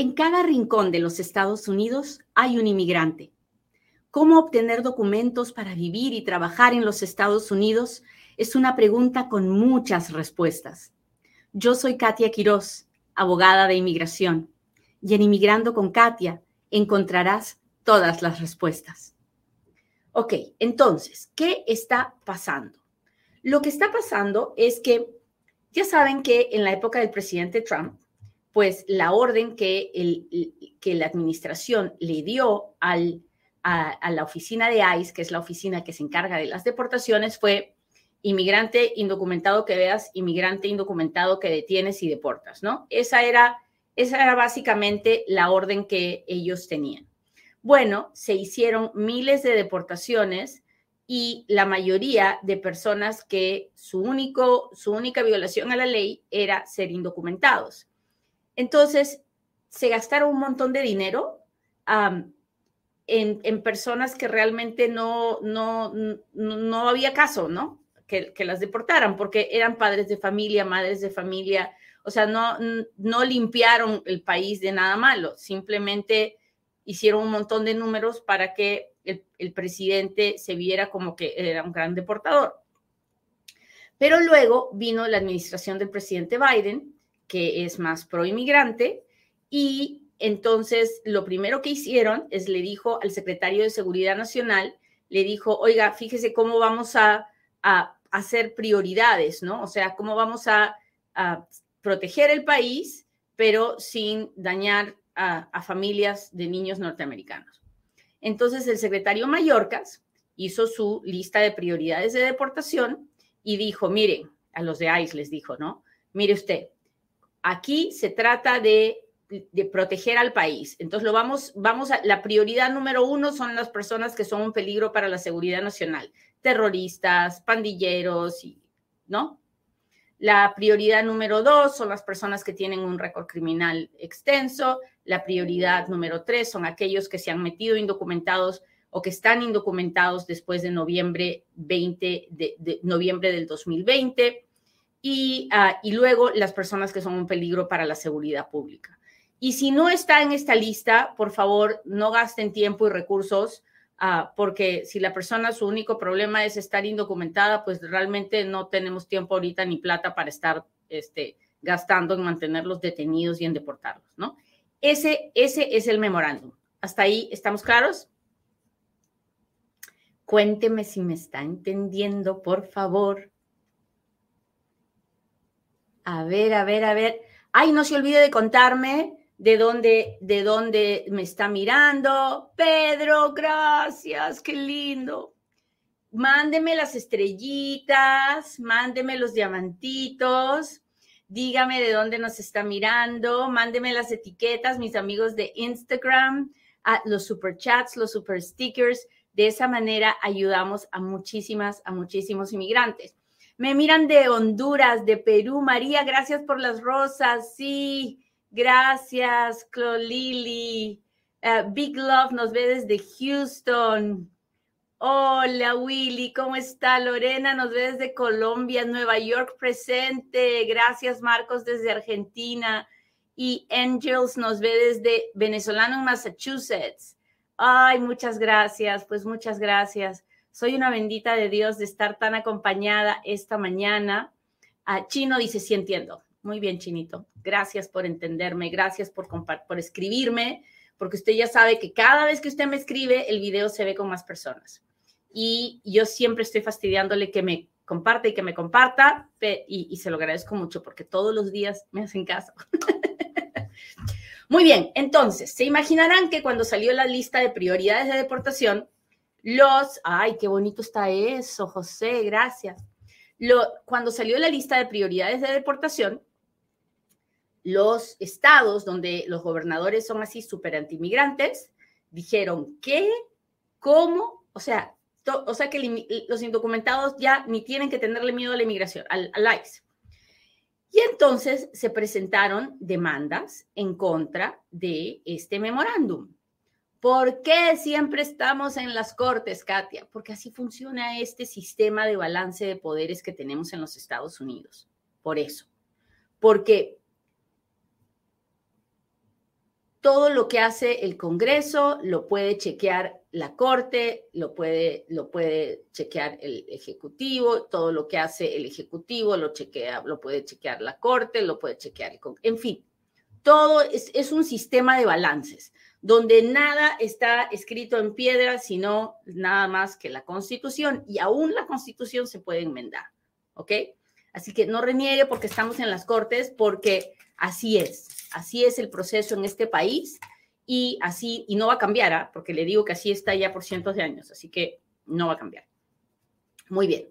En cada rincón de los Estados Unidos hay un inmigrante. ¿Cómo obtener documentos para vivir y trabajar en los Estados Unidos? Es una pregunta con muchas respuestas. Yo soy Katia Quiroz, abogada de inmigración, y en Inmigrando con Katia encontrarás todas las respuestas. Ok, entonces, ¿qué está pasando? Lo que está pasando es que ya saben que en la época del presidente Trump, pues la orden que, la administración le dio a, la oficina de ICE, que es la oficina que se encarga de las deportaciones, fue inmigrante indocumentado que veas, inmigrante indocumentado que detienes y deportas, ¿no? Esa era, esa era básicamente la orden que ellos tenían. Bueno, se hicieron miles de deportaciones y la mayoría de personas que su, único, su única violación a la ley era ser indocumentados. Entonces, se gastaron un montón de dinero en, personas que realmente no, no, no, había caso, ¿no? Que, que, las deportaran, porque eran padres de familia, madres de familia, o sea, no, no limpiaron el país de nada malo, simplemente hicieron un montón de números para que el, el presidente se viera como que era un gran deportador. Pero luego vino la administración del presidente Biden que es más pro inmigrante, y entonces lo primero que hicieron es le dijo al secretario de Seguridad Nacional, le dijo, oiga, fíjese cómo vamos a, hacer prioridades, ¿no? O sea, cómo vamos a, a proteger el país, pero sin dañar a, a, familias de niños norteamericanos. Entonces el secretario Mallorcas hizo su lista de prioridades de deportación y dijo, miren, a los de ICE les dijo, ¿no? Mire usted, Aquí se trata de, proteger al país. Entonces, lo vamos, vamos a, la prioridad número uno son las personas que son un peligro para la seguridad nacional, terroristas, pandilleros, ¿no? La prioridad número dos son las personas que tienen un récord criminal extenso. La prioridad número tres son aquellos que se han metido indocumentados o que están indocumentados después de noviembre 20 de, de noviembre del 2020 y, uh, y luego las personas que son un peligro para la seguridad pública. Y si no está en esta lista, por favor, no gasten tiempo y recursos, uh, porque si la persona su único problema es estar indocumentada, pues realmente no tenemos tiempo ahorita ni plata para estar este, gastando en mantenerlos detenidos y en deportarlos, ¿no? Ese, ese es el memorándum. ¿Hasta ahí estamos claros? Cuénteme si me está entendiendo, por favor. A ver, a ver, a ver. Ay, no se olvide de contarme de dónde, de dónde me está mirando. Pedro, gracias, qué lindo. Mándeme las estrellitas, mándeme los diamantitos, dígame de dónde nos está mirando, mándeme las etiquetas, mis amigos de Instagram, a los super chats, los super stickers. De esa manera ayudamos a muchísimas, a muchísimos inmigrantes. Me miran de Honduras, de Perú. María, gracias por las rosas. Sí, gracias, Clolili. Uh, Big Love nos ve desde Houston. Hola, Willy, ¿cómo está? Lorena nos ve desde Colombia, Nueva York presente. Gracias, Marcos, desde Argentina. Y Angels nos ve desde venezolano en Massachusetts. Ay, muchas gracias, pues muchas gracias. Soy una bendita de Dios de estar tan acompañada esta mañana. Uh, Chino dice, sí entiendo. Muy bien, Chinito. Gracias por entenderme, gracias por, escribirme, porque usted ya sabe que cada vez que usted me escribe, el video se ve con más personas. Y yo siempre estoy fastidiándole que me comparte y que me comparta, y se lo agradezco mucho porque todos los días me hacen caso. Muy bien, entonces, se imaginarán que cuando salió la lista de prioridades de deportación, los, ay, qué bonito está eso, José, gracias. Lo, cuando salió la lista de prioridades de deportación, los estados donde los gobernadores son así súper antimigrantes, dijeron, ¿qué? ¿Cómo? O sea, o sea que los indocumentados ya ni tienen que tenerle miedo a la inmigración, al, al ICE. Y entonces se presentaron demandas en contra de este memorándum. ¿Por qué siempre estamos en las cortes, Katia? Porque así funciona este sistema de balance de poderes que tenemos en los Estados Unidos. Por eso. Porque todo lo que hace el Congreso lo puede chequear la Corte, lo puede, lo puede chequear el Ejecutivo, todo lo que hace el Ejecutivo lo, chequea, lo puede chequear la Corte, lo puede chequear el Congreso, en fin, todo es, es un sistema de balances donde nada está escrito en piedra, sino nada más que la Constitución, y aún la Constitución se puede enmendar, ¿ok? Así que no reniegue porque estamos en las Cortes, porque así es, así es el proceso en este país y así, y no va a cambiar, ¿ah? porque le digo que así está ya por cientos de años, así que no va a cambiar. Muy bien.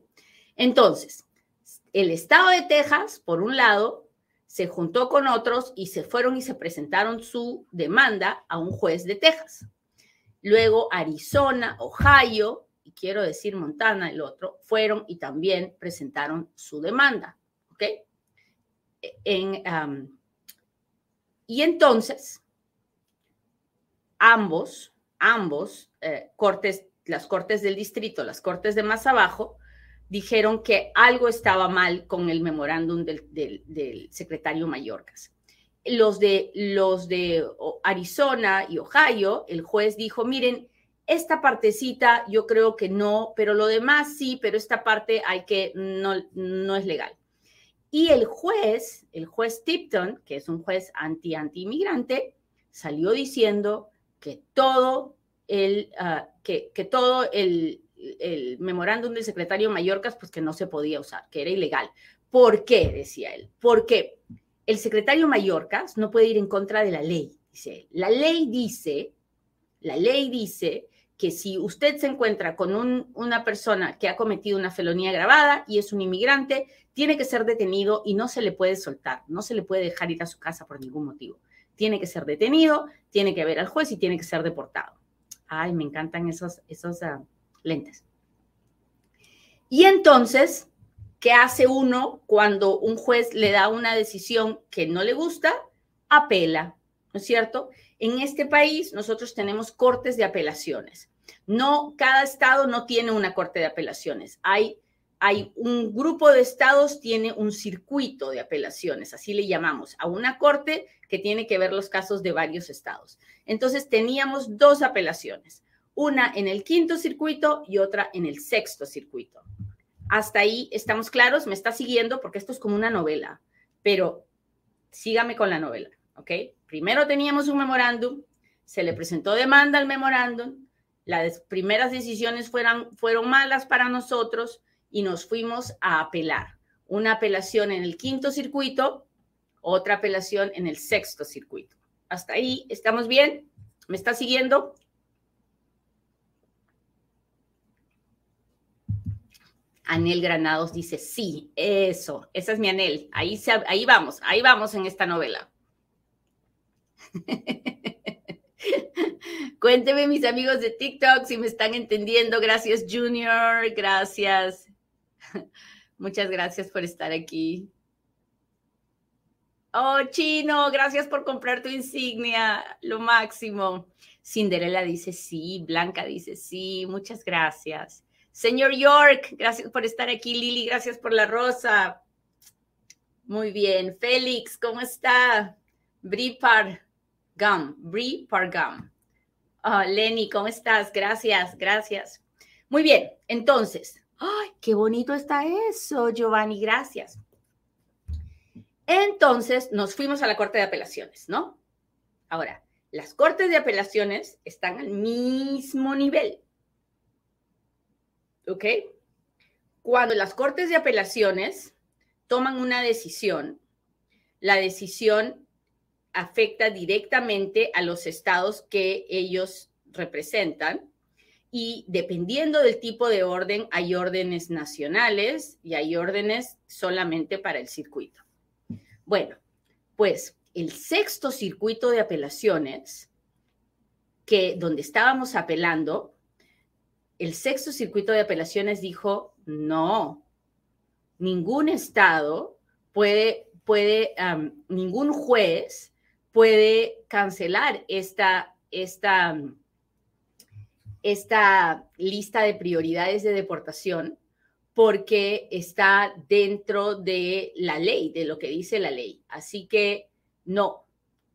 Entonces, el estado de Texas, por un lado, se juntó con otros y se fueron y se presentaron su demanda a un juez de Texas. Luego Arizona, Ohio, y quiero decir Montana, el otro, fueron y también presentaron su demanda. ¿Ok? En, y entonces, ambos, ambos eh, cortes, las cortes del distrito, las cortes de más abajo, dijeron que algo estaba mal con el memorándum del, secretario Mayorkas. Los de, los de Arizona y Ohio, el juez dijo, miren, esta partecita yo creo que no, pero lo demás sí, pero esta parte hay que, no, no es legal. Y el juez, el juez Tipton, que es un juez anti-anti-inmigrante, salió diciendo que todo el, ah, que, que, todo el, el memorándum del secretario Mallorcas, pues que no se podía usar, que era ilegal. ¿Por qué? Decía él. Porque el secretario Mallorcas no puede ir en contra de la ley, dice él. La ley dice, la ley dice que si usted se encuentra con una persona que ha cometido una felonía grabada y es un inmigrante, tiene que ser detenido y no se le puede soltar, no se le puede dejar ir a su casa por ningún motivo. Tiene que ser detenido, tiene que ver al juez y tiene que ser deportado. Ay, me encantan esos, esos ah, lentes. Y entonces, ¿qué hace uno cuando un juez le da una decisión que no le gusta? Apela, ¿no es cierto? En este país nosotros tenemos cortes de apelaciones. No, cada estado no tiene una corte de apelaciones. Hay, hay un grupo de estados tiene un circuito de apelaciones, así le llamamos, a una corte que tiene que ver los casos de varios estados. Entonces teníamos dos apelaciones, una en el quinto circuito y otra en el sexto circuito. Hasta ahí estamos claros, me está siguiendo porque esto es como una novela, pero sígame con la novela, ¿ok? Primero teníamos un memorándum, se le presentó demanda al memorándum, las primeras decisiones fueron, fueron malas para nosotros y nos fuimos a apelar. Una apelación en el quinto circuito, otra apelación en el sexto circuito. Hasta ahí, ¿estamos bien? ¿Me está siguiendo? Anel Granados dice, sí, eso, esa es mi Anel. Ahí, se, ahí vamos, ahí vamos en esta novela. Cuénteme, mis amigos de TikTok, si me están entendiendo. Gracias, Junior. Gracias. Muchas gracias por estar aquí. Oh, Chino, gracias por comprar tu insignia. Lo máximo. Cinderella dice sí. Blanca dice sí. Muchas gracias. Señor York, gracias por estar aquí. Lili, gracias por la rosa. Muy bien. Félix, ¿cómo está? Bripar. Gum, Brie Pargam. Ah, Lenny, ¿cómo estás? Gracias, gracias. Muy bien, entonces, ¡ay, qué bonito está eso, Giovanni! Gracias. Entonces, nos fuimos a la Corte de Apelaciones, ¿no? Ahora, las Cortes de Apelaciones están al mismo nivel. ¿Ok? Cuando las Cortes de Apelaciones toman una decisión, la decisión afecta directamente a los estados que ellos representan. Y dependiendo del tipo de orden, hay órdenes nacionales y hay órdenes solamente para el circuito. Bueno, pues el sexto circuito de apelaciones, que donde estábamos apelando, el sexto circuito de apelaciones dijo, no, ningún estado puede, puede, ningún juez puede cancelar esta, esta, esta lista de prioridades de deportación porque está dentro de la ley, de lo que dice la ley. Así que no,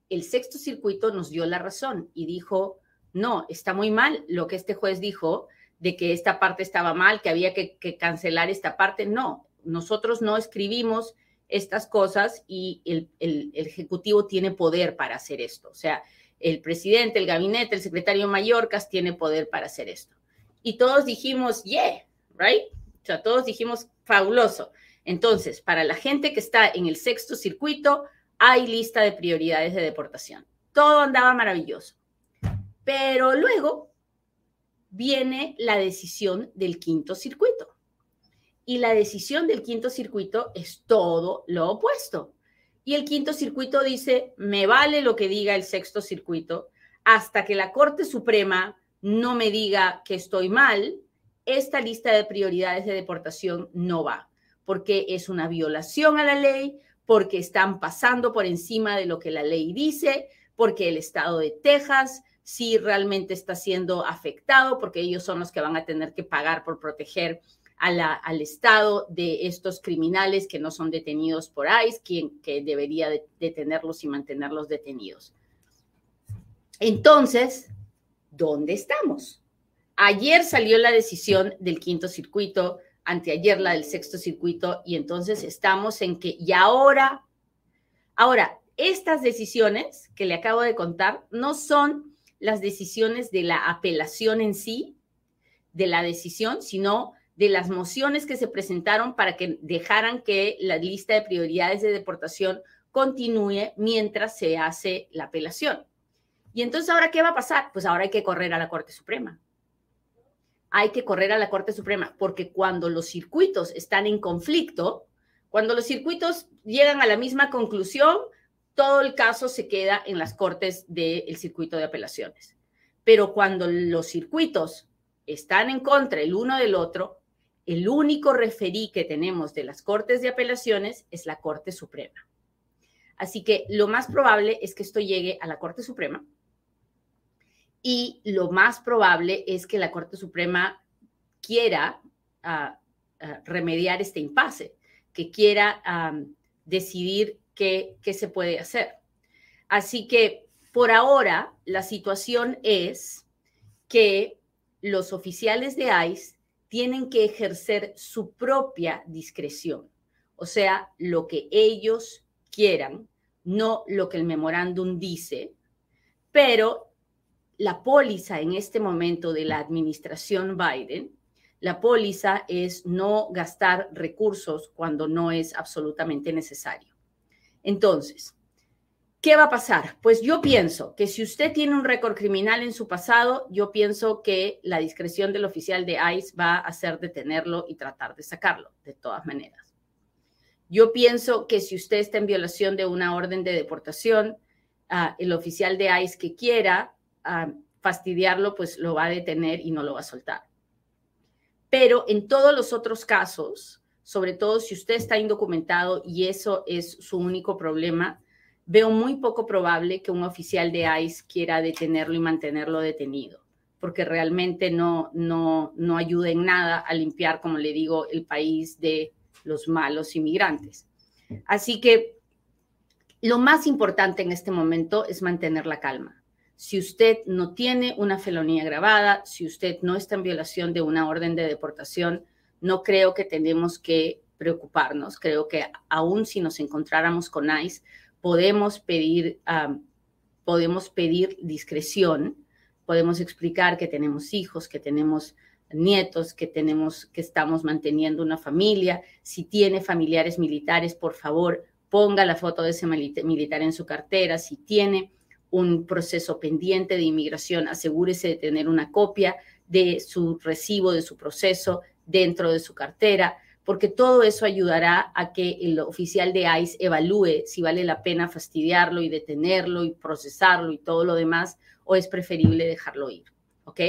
el sexto circuito nos dio la razón y dijo, no, está muy mal lo que este juez dijo de que esta parte estaba mal, que había que, cancelar esta parte. No, nosotros no escribimos estas cosas y el, el, Ejecutivo tiene poder para hacer esto. O sea, el presidente, el gabinete, el secretario Mallorcas tiene poder para hacer esto. Y todos dijimos, yeah, right? O sea, todos dijimos, fabuloso. Entonces, para la gente que está en el sexto circuito, hay lista de prioridades de deportación. Todo andaba maravilloso. Pero luego viene la decisión del quinto circuito. Y la decisión del quinto circuito es todo lo opuesto. Y el quinto circuito dice, me vale lo que diga el sexto circuito, hasta que la Corte Suprema no me diga que estoy mal, esta lista de prioridades de deportación no va, porque es una violación a la ley, porque están pasando por encima de lo que la ley dice, porque el estado de Texas sí realmente está siendo afectado, porque ellos son los que van a tener que pagar por proteger al estado de estos criminales que no son detenidos por ICE, quien que debería detenerlos y mantenerlos detenidos. Entonces, ¿dónde estamos? Ayer salió la decisión del quinto circuito, anteayer la del sexto circuito, y entonces estamos en que, y ahora, ahora, estas decisiones que le acabo de contar no son las decisiones de la apelación en sí, de la decisión, sino de las mociones que se presentaron para que dejaran que la lista de prioridades de deportación continúe mientras se hace la apelación. Y entonces, ¿ahora qué va a pasar? Pues ahora hay que correr a la Corte Suprema. Hay que correr a la Corte Suprema, porque cuando los circuitos están en conflicto, cuando los circuitos llegan a la misma conclusión, todo el caso se queda en las cortes del circuito de apelaciones. Pero cuando los circuitos están en contra el uno del otro, el único referí que tenemos de las Cortes de Apelaciones es la Corte Suprema. Así que lo más probable es que esto llegue a la Corte Suprema y lo más probable es que la Corte Suprema quiera ah, ah, remediar este impasse, que quiera decidir qué, qué se puede hacer. Así que por ahora la situación es que los oficiales de ICE tienen que ejercer su propia discreción, o sea, lo que ellos quieran, no lo que el memorándum dice, pero la póliza en este momento de la administración Biden, la póliza es no gastar recursos cuando no es absolutamente necesario. Entonces, ¿Qué va a pasar? Pues yo pienso que si usted tiene un récord criminal en su pasado, yo pienso que la discreción del oficial de ICE va a ser detenerlo y tratar de sacarlo, de todas maneras. Yo pienso que si usted está en violación de una orden de deportación, ah, el oficial de ICE que quiera ah, fastidiarlo, pues lo va a detener y no lo va a soltar. Pero en todos los otros casos, sobre todo si usted está indocumentado y eso es su único problema, veo muy poco probable que un oficial de ICE quiera detenerlo y mantenerlo detenido, porque realmente no, no, no ayuda en nada a limpiar, como le digo, el país de los malos inmigrantes. Así que lo más importante en este momento es mantener la calma. Si usted no tiene una felonía grabada, si usted no está en violación de una orden de deportación, no creo que tenemos que preocuparnos. Creo que aún si nos encontráramos con ICE, podemos pedir, podemos pedir discreción, podemos explicar que tenemos hijos, que tenemos nietos, que tenemos, que estamos manteniendo una familia. Si tiene familiares militares, por favor, ponga la foto de ese militar en su cartera. Si tiene un proceso pendiente de inmigración, asegúrese de tener una copia de su recibo, de su proceso dentro de su cartera porque todo eso ayudará a que el oficial de ICE evalúe si vale la pena fastidiarlo y detenerlo y procesarlo y todo lo demás, o es preferible dejarlo ir. ¿Ok?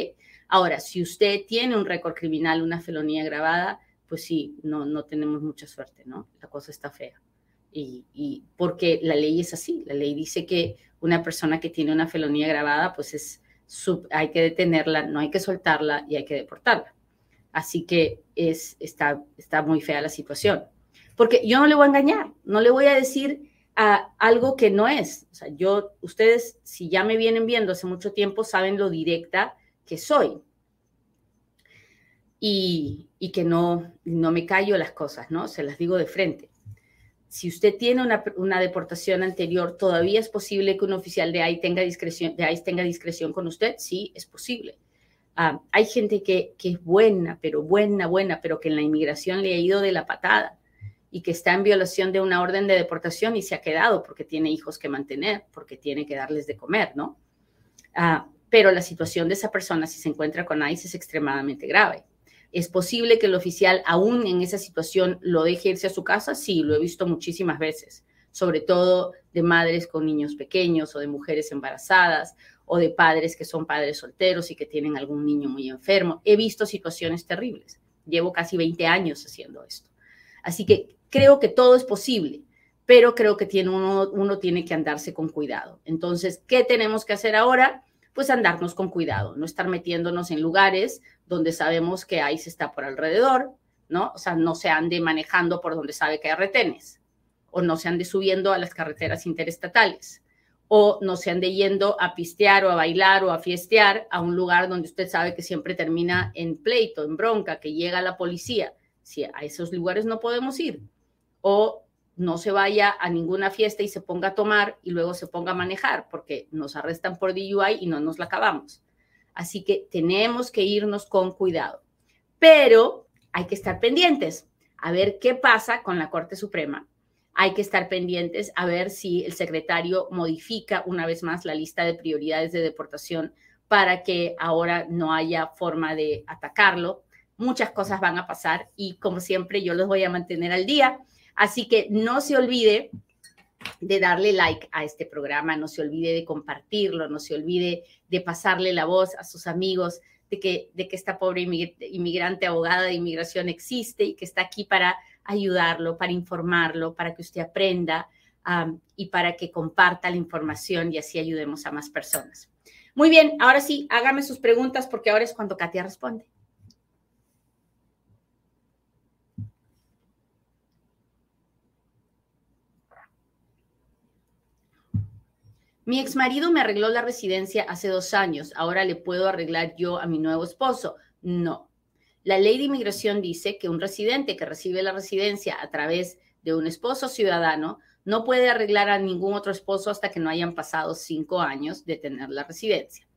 Ahora, si usted tiene un récord criminal, una felonía grabada, pues sí, no, no tenemos mucha suerte, ¿no? La cosa está fea. Y, porque la ley es así, la ley dice que una persona que tiene una felonía grabada, pues es, hay que detenerla, no hay que soltarla y hay que deportarla. Así que es, está, está muy fea la situación. Porque yo no le voy a engañar, no le voy a decir, algo que no es. Yo, ustedes, si ya me vienen viendo hace mucho tiempo, saben lo directa que soy. Y, y que no, no me callo las cosas, ¿no? Se las digo de frente. Si usted tiene una, deportación anterior, ¿todavía es posible que un oficial de ICE tenga discreción, de ICE tenga discreción con usted? Sí, es posible. Uh, hay gente que, que es buena, pero buena, buena, pero que en la inmigración le ha ido de la patada y que está en violación de una orden de deportación y se ha quedado porque tiene hijos que mantener, porque tiene que darles de comer, ¿no? Ah, pero la situación de esa persona, si se encuentra con ICE, es extremadamente grave. ¿Es posible que el oficial, aún en esa situación, lo deje irse a su casa? Sí, lo he visto muchísimas veces, sobre todo de madres con niños pequeños o de mujeres embarazadas o de padres que son padres solteros y que tienen algún niño muy enfermo. He visto situaciones terribles. Llevo casi 20 años haciendo esto. Así que creo que todo es posible, pero creo que tiene uno, uno tiene que andarse con cuidado. Entonces, ¿qué tenemos que hacer ahora? Pues andarnos con cuidado, no estar metiéndonos en lugares donde sabemos que ICE está por alrededor, ¿no? O sea, no se ande manejando por donde sabe que hay retenes, o no se ande subiendo a las carreteras interestatales, o no se ande yendo a pistear o a bailar o a fiestear a un lugar donde usted sabe que siempre termina en pleito, en bronca, que llega la policía. Si a esos lugares no podemos ir, o no se vaya a ninguna fiesta y se ponga a tomar y luego se ponga a manejar, porque nos arrestan por DUI y no nos la acabamos. Así que tenemos que irnos con cuidado. Pero hay que estar pendientes a ver qué pasa con la Corte Suprema. Hay que estar pendientes a ver si el secretario modifica una vez más la lista de prioridades de deportación para que ahora no haya forma de atacarlo. Muchas cosas van a pasar y como siempre yo los voy a mantener al día Así que no se olvide de darle like a este programa, no se olvide de compartirlo, no se olvide de pasarle la voz a sus amigos de que, de que esta pobre inmigrante abogada de inmigración existe y que está aquí para ayudarlo, para informarlo, para que usted aprenda y para que comparta la información y así ayudemos a más personas. Muy bien, ahora sí, hágame sus preguntas porque ahora es cuando Katia responde. Mi ex marido me arregló la residencia hace dos años. Ahora le puedo arreglar yo a mi nuevo esposo. No. La ley de inmigración dice que un residente que recibe la residencia a través de un esposo ciudadano no puede arreglar a ningún otro esposo hasta que no hayan pasado cinco años de tener la residencia.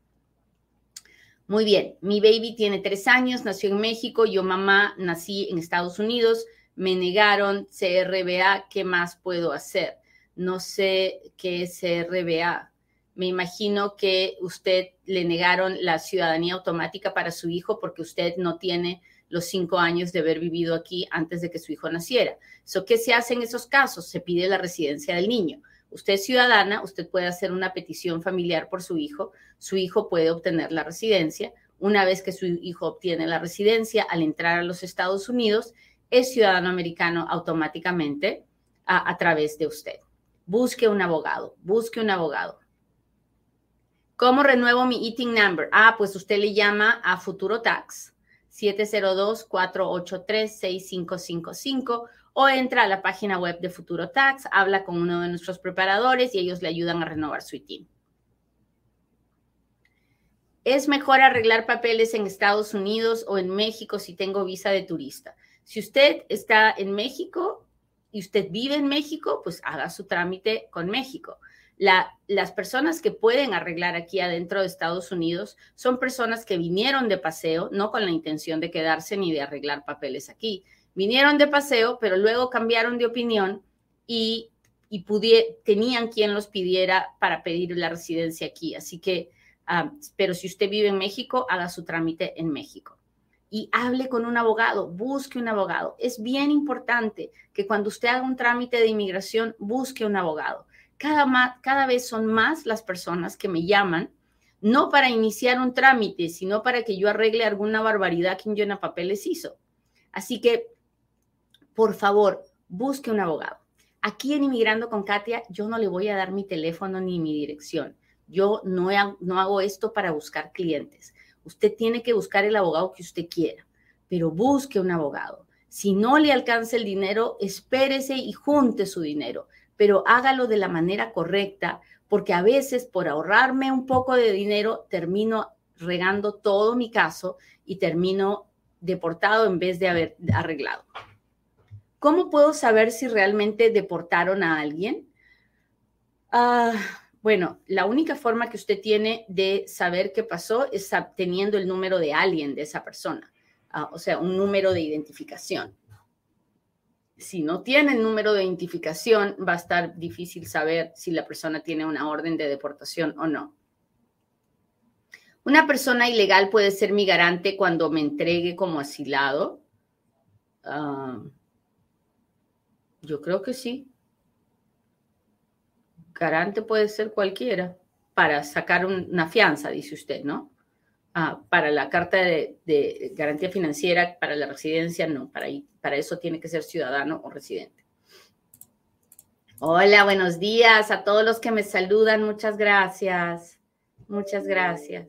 Muy bien, mi baby tiene tres años, nació en México, yo mamá nací en Estados Unidos, me negaron CRBA, ¿qué más puedo hacer? No sé qué es RBA. Me imagino que usted le negaron la ciudadanía automática para su hijo porque usted no tiene los cinco años de haber vivido aquí antes de que su hijo naciera. ¿Qué se hace en esos casos? Se pide la residencia del niño. Usted es ciudadana, usted puede hacer una petición familiar por su hijo, su hijo puede obtener la residencia. Una vez que su hijo obtiene la residencia, al entrar a los Estados Unidos, es ciudadano americano automáticamente a través de usted busque un abogado, busque un abogado. ¿Cómo renuevo mi eating number? Ah, pues usted le llama a Futuro Tax 702-483-6555 o entra a la página web de Futuro Tax, habla con uno de nuestros preparadores y ellos le ayudan a renovar su ITIN. ¿Es mejor arreglar papeles en Estados Unidos o en México si tengo visa de turista? Si usted está en México, y usted vive en México, pues haga su trámite con México. las personas que pueden arreglar aquí adentro de Estados Unidos son personas que vinieron de paseo, no con la intención de quedarse ni de arreglar papeles aquí. Vinieron de paseo, pero luego cambiaron de opinión y, tenían quien los pidiera para pedir la residencia aquí. Así que, ah, pero si usted vive en México, haga su trámite en México y hable con un abogado, busque un abogado. Es bien importante que cuando usted haga un trámite de inmigración, busque un abogado. Cada, cada vez son más las personas que me llaman, no para iniciar un trámite, sino para que yo arregle alguna barbaridad que un llena papeles hizo. Así que, por favor, busque un abogado. Aquí en Inmigrando con Katia, yo no le voy a dar mi teléfono ni mi dirección. Yo no, no hago esto para buscar clientes. Usted tiene que buscar el abogado que usted quiera, pero busque un abogado. Si no le alcanza el dinero, espérese y junte su dinero. pero hágalo de la manera correcta, porque a veces por ahorrarme un poco de dinero termino regando todo mi caso y termino deportado en vez de haber arreglado. ¿Cómo puedo saber si realmente deportaron a alguien? Ah, bueno, la única forma que usted tiene de saber qué pasó es teniendo el número de alguien de esa persona, ah, o sea, un número de identificación. Si no tiene el número de identificación, va a estar difícil saber si la persona tiene una orden de deportación o no. Una persona ilegal puede ser mi garante cuando me entregue como asilado. Ah, yo creo que sí garante puede ser cualquiera para sacar una fianza, dice usted, ¿no? Ah, para la carta de, garantía financiera, para la residencia, no, para, para eso tiene que ser ciudadano o residente. Hola, buenos días a todos los que me saludan, muchas gracias, muchas gracias.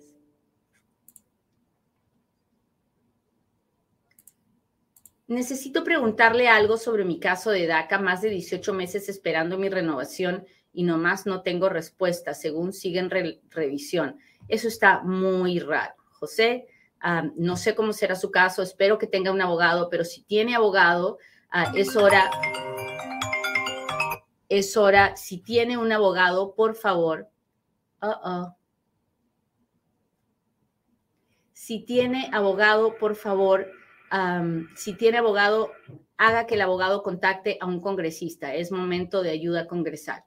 Necesito preguntarle algo sobre mi caso de DACA, más de 18 meses esperando mi renovación y nomás no tengo respuesta, según siguen revisión. Eso está muy raro. José, no sé cómo será su caso, espero que tenga un abogado, pero si tiene abogado, ah, es hora, es hora, si tiene un abogado, por favor, si tiene abogado, por favor, si tiene abogado, haga que el abogado contacte a un congresista. Es momento de ayuda congresal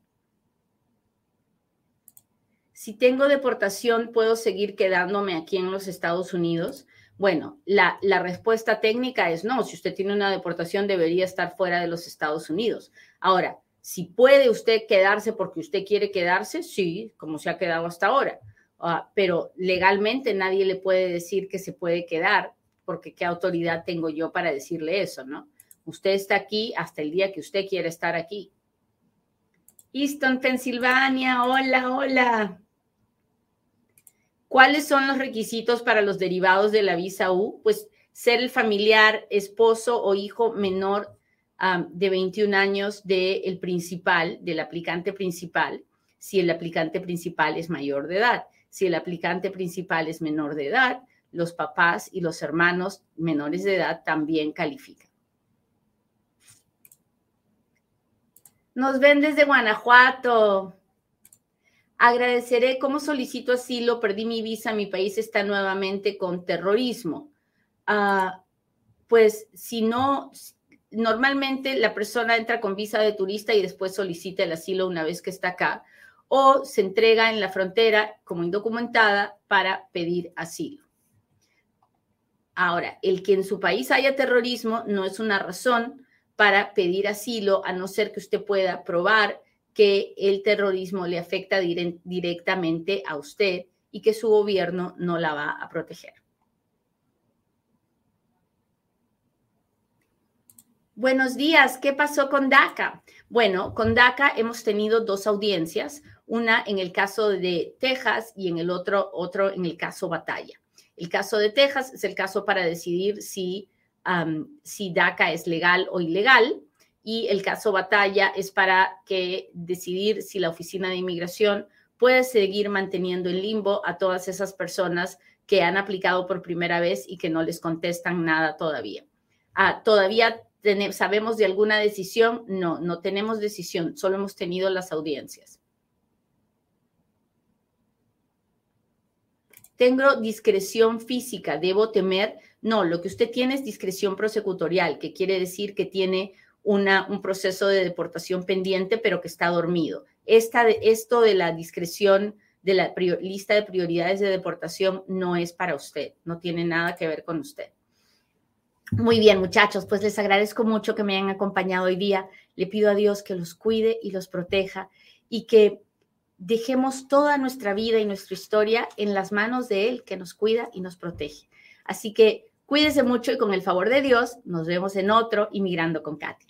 si tengo deportación, ¿puedo seguir quedándome aquí en los Estados Unidos? Bueno, la, respuesta técnica es no. Si usted tiene una deportación, debería estar fuera de los Estados Unidos. Ahora, si puede usted quedarse porque usted quiere quedarse, sí, como se ha quedado hasta ahora. Ah, pero legalmente nadie le puede decir que se puede quedar, porque qué autoridad tengo yo para decirle eso, ¿no? Usted está aquí hasta el día que usted quiere estar aquí. Easton, Pensilvania, hola, hola. ¿Cuáles son los requisitos para los derivados de la visa U? Pues ser el familiar, esposo o hijo menor de 21 años del principal, del aplicante principal, si el aplicante principal es mayor de edad. Si el aplicante principal es menor de edad, los papás y los hermanos menores de edad también califican. Nos ven desde Guanajuato. Agradeceré cómo solicito asilo, perdí mi visa, mi país está nuevamente con terrorismo. Ah, pues si no, normalmente la persona entra con visa de turista y después solicita el asilo una vez que está acá o se entrega en la frontera como indocumentada para pedir asilo. Ahora, el que en su país haya terrorismo no es una razón para pedir asilo, a no ser que usted pueda probar que el terrorismo le afecta directamente a usted y que su gobierno no la va a proteger. Buenos días, ¿qué pasó con DACA? Bueno, con DACA hemos tenido dos audiencias, una en el caso de Texas y en el otro, otro en el caso Batalla. El caso de Texas es el caso para decidir si, si DACA es legal o ilegal y el caso Batalla es para que decidir si la Oficina de Inmigración puede seguir manteniendo en limbo a todas esas personas que han aplicado por primera vez y que no les contestan nada todavía. Ah, ¿Todavía sabemos de alguna decisión? No, no tenemos decisión, solo hemos tenido las audiencias. Tengo discreción física, debo temer. No, lo que usted tiene es discreción prosecutorial, que quiere decir que tiene un proceso de deportación pendiente, pero que está dormido. Esta, esto de la discreción de la lista de prioridades de deportación no es para usted, no tiene nada que ver con usted. Muy bien, muchachos, pues les agradezco mucho que me hayan acompañado hoy día. Le pido a Dios que los cuide y los proteja y que dejemos toda nuestra vida y nuestra historia en las manos de Él, que nos cuida y nos protege. Así que cuídese mucho y con el favor de Dios, nos vemos en otro Inmigrando con Katy.